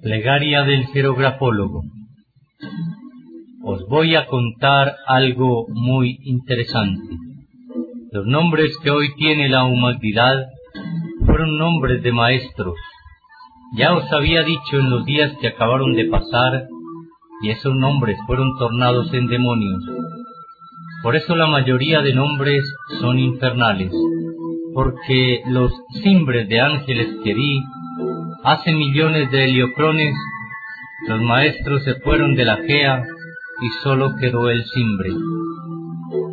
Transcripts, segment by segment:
Plegaria del Jerografólogo. Os voy a contar algo muy interesante. Los nombres que hoy tiene la humanidad fueron nombres de maestros. Ya os había dicho en los días que acabaron de pasar, y esos nombres fueron tornados en demonios. Por eso la mayoría de nombres son infernales, porque los cimbres de ángeles que vi Hace millones de heliocrones, los maestros se fueron de la Gea y solo quedó el cimbre.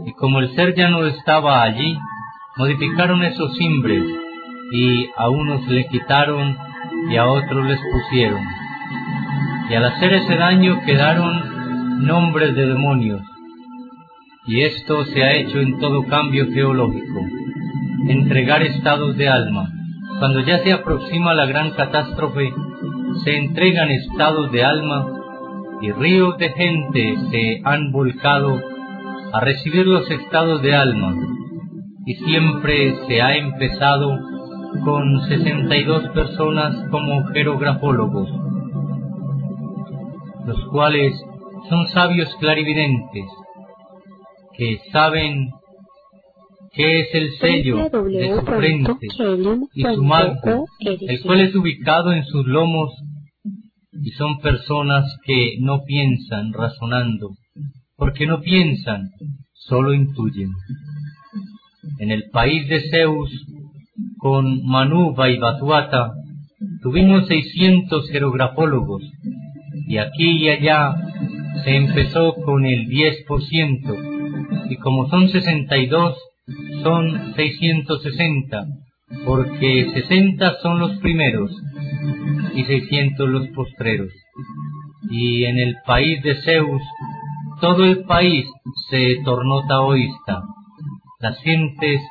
Y como el ser ya no estaba allí, modificaron esos cimbres y a unos le quitaron y a otros les pusieron. Y al hacer ese daño quedaron nombres de demonios. Y esto se ha hecho en todo cambio geológico, entregar estados de alma cuando ya se aproxima la gran catástrofe, se entregan estados de alma y ríos de gente se han volcado a recibir los estados de alma. Y siempre se ha empezado con 62 personas como jerografólogos, los cuales son sabios clarividentes que saben que es el sello de su frente y su manto, el cual es ubicado en sus lomos, y son personas que no piensan razonando, porque no piensan, solo intuyen. En el país de Zeus, con Manuba y Batuata, tuvimos 600 jerografólogos, y aquí y allá se empezó con el 10%, y como son 62, son 660, porque 60 son los primeros y 600 los postreros. Y en el país de Zeus, todo el país se tornó taoísta. Las gentes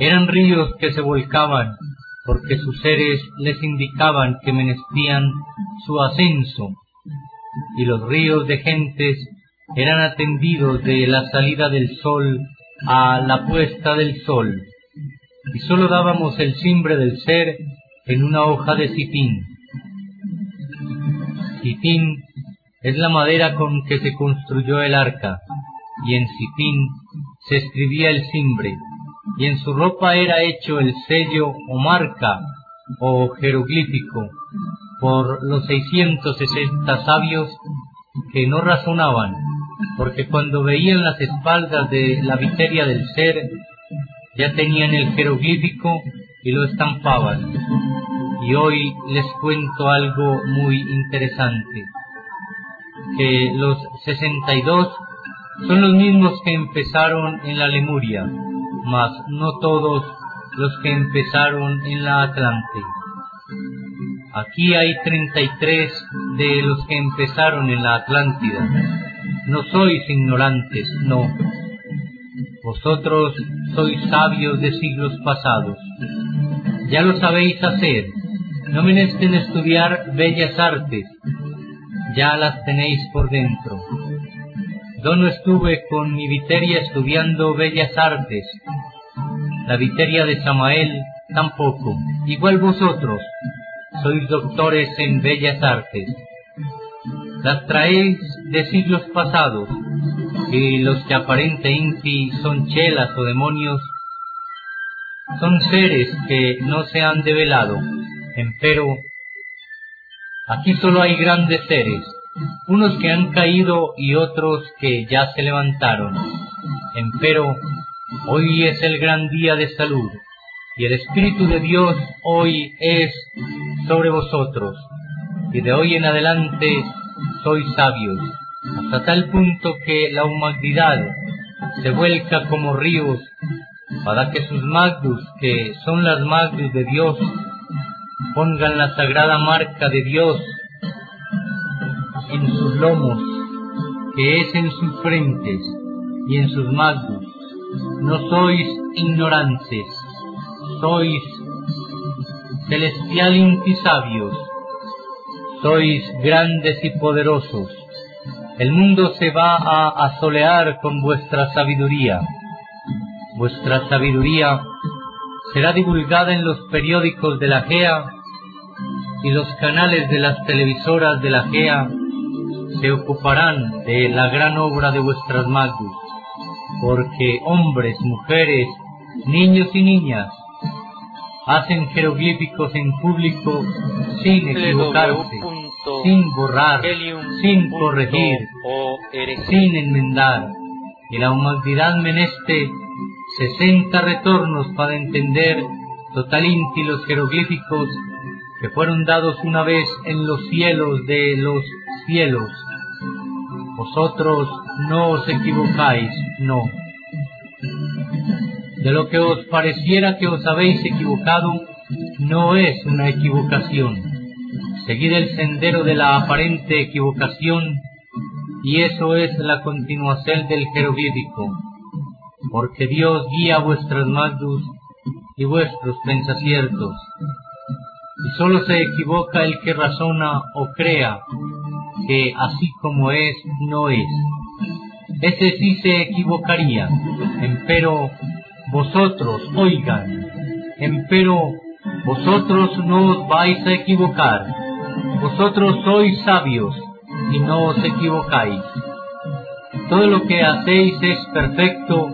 eran ríos que se volcaban, porque sus seres les indicaban que menecían su ascenso, y los ríos de gentes eran atendidos de la salida del sol a la puesta del sol, y sólo dábamos el cimbre del ser en una hoja de citín. Citín es la madera con que se construyó el arca, y en citín se escribía el cimbre, y en su ropa era hecho el sello o marca o jeroglífico por los 660 sabios que no razonaban porque cuando veían las espaldas de la viteria del ser, ya tenían el jeroglífico y lo estampaban. Y hoy les cuento algo muy interesante, que los 62 son los mismos que empezaron en la Lemuria, mas no todos los que empezaron en la Atlante. Aquí hay 33 de los que empezaron en la Atlántida no sois ignorantes, no. Vosotros sois sabios de siglos pasados. Ya lo sabéis hacer. No menesten estudiar bellas artes. Ya las tenéis por dentro. Yo no estuve con mi Viteria estudiando bellas artes. La Viteria de Samael tampoco. Igual vosotros sois doctores en bellas artes las traéis de siglos pasados, y los que aparentemente son chelas o demonios, son seres que no se han develado, empero aquí solo hay grandes seres, unos que han caído y otros que ya se levantaron, empero hoy es el gran día de salud, y el Espíritu de Dios hoy es sobre vosotros, y de hoy en adelante sois sabios, hasta tal punto que la humanidad se vuelca como ríos para que sus magdus, que son las magdus de Dios, pongan la sagrada marca de Dios en sus lomos, que es en sus frentes y en sus magos. No sois ignorantes, sois celestial sabios, sois grandes y poderosos. El mundo se va a asolear con vuestra sabiduría. Vuestra sabiduría será divulgada en los periódicos de la GEA y los canales de las televisoras de la GEA se ocuparán de la gran obra de vuestras magus, porque hombres, mujeres, niños y niñas hacen jeroglíficos en público sin equivocarse, sin borrar, sin corregir, sin enmendar. Y la humanidad meneste sesenta retornos para entender totalinti los jeroglíficos que fueron dados una vez en los cielos de los cielos. Vosotros no os equivocáis, no. De lo que os pareciera que os habéis equivocado, no es una equivocación. Seguid el sendero de la aparente equivocación, y eso es la continuación del jeroglífico. Porque Dios guía vuestras magdus y vuestros pensaciertos, y sólo se equivoca el que razona o crea que así como es, no es. Ese sí se equivocaría, empero vosotros, oigan, empero vosotros no os vais a equivocar, vosotros sois sabios y no os equivocáis. Todo lo que hacéis es perfecto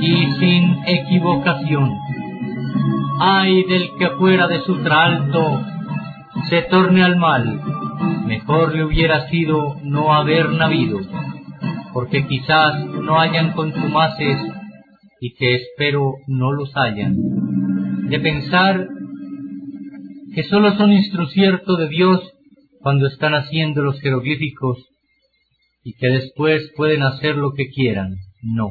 y sin equivocación. Ay del que fuera de su tralto se torne al mal, mejor le hubiera sido no haber nacido, porque quizás no hayan contumaces y que espero no los hayan. De pensar que solo son instrucierto de Dios cuando están haciendo los jeroglíficos y que después pueden hacer lo que quieran. No.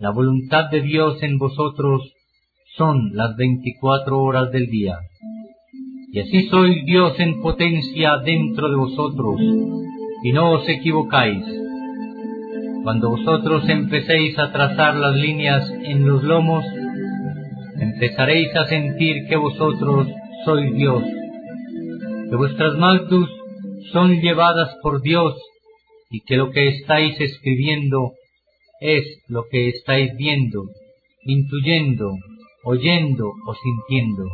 La voluntad de Dios en vosotros son las veinticuatro horas del día. Y así soy Dios en potencia dentro de vosotros, y no os equivocáis. Cuando vosotros empecéis a trazar las líneas en los lomos, empezaréis a sentir que vosotros sois Dios, que vuestras magdus son llevadas por Dios y que lo que estáis escribiendo es lo que estáis viendo, intuyendo, oyendo o sintiendo.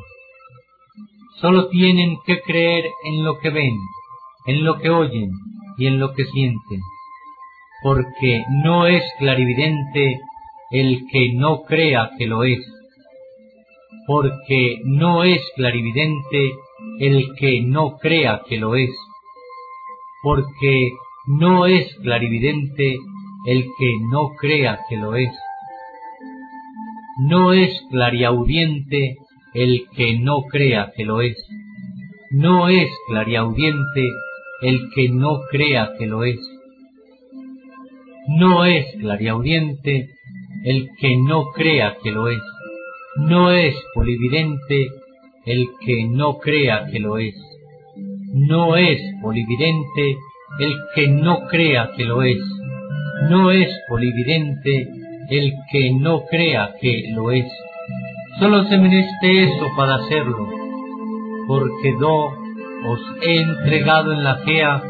Solo tienen que creer en lo que ven, en lo que oyen y en lo que sienten, porque no es clarividente el que no crea que lo es, porque no es clarividente el que no crea que lo es, porque no es clarividente el que no crea que lo es. No es clariaudiente el que no crea que lo es. No es clariaudiente el que no crea que lo es. No es clariaudiente el que no crea que lo es. No es polividente el que no crea que lo es. No es polividente el que no crea que lo es no es polividente el que no crea que lo es. Solo se merece eso para hacerlo, porque do os he entregado en la fea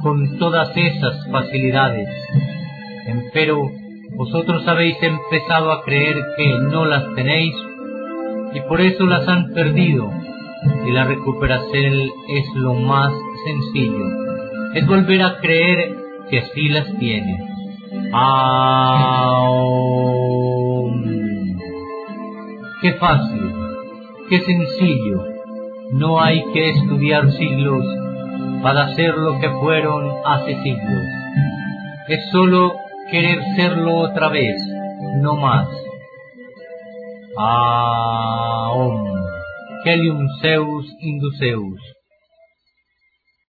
con todas esas facilidades. Empero vosotros habéis empezado a creer que no las tenéis y por eso las han perdido y la recuperación es lo más sencillo. Es volver a creer que así las tiene. Qué fácil, qué sencillo. No hay que estudiar siglos para hacer lo que fueron hace siglos. Es solo querer serlo otra vez, no más. Aum. Helium Zeus Induceus.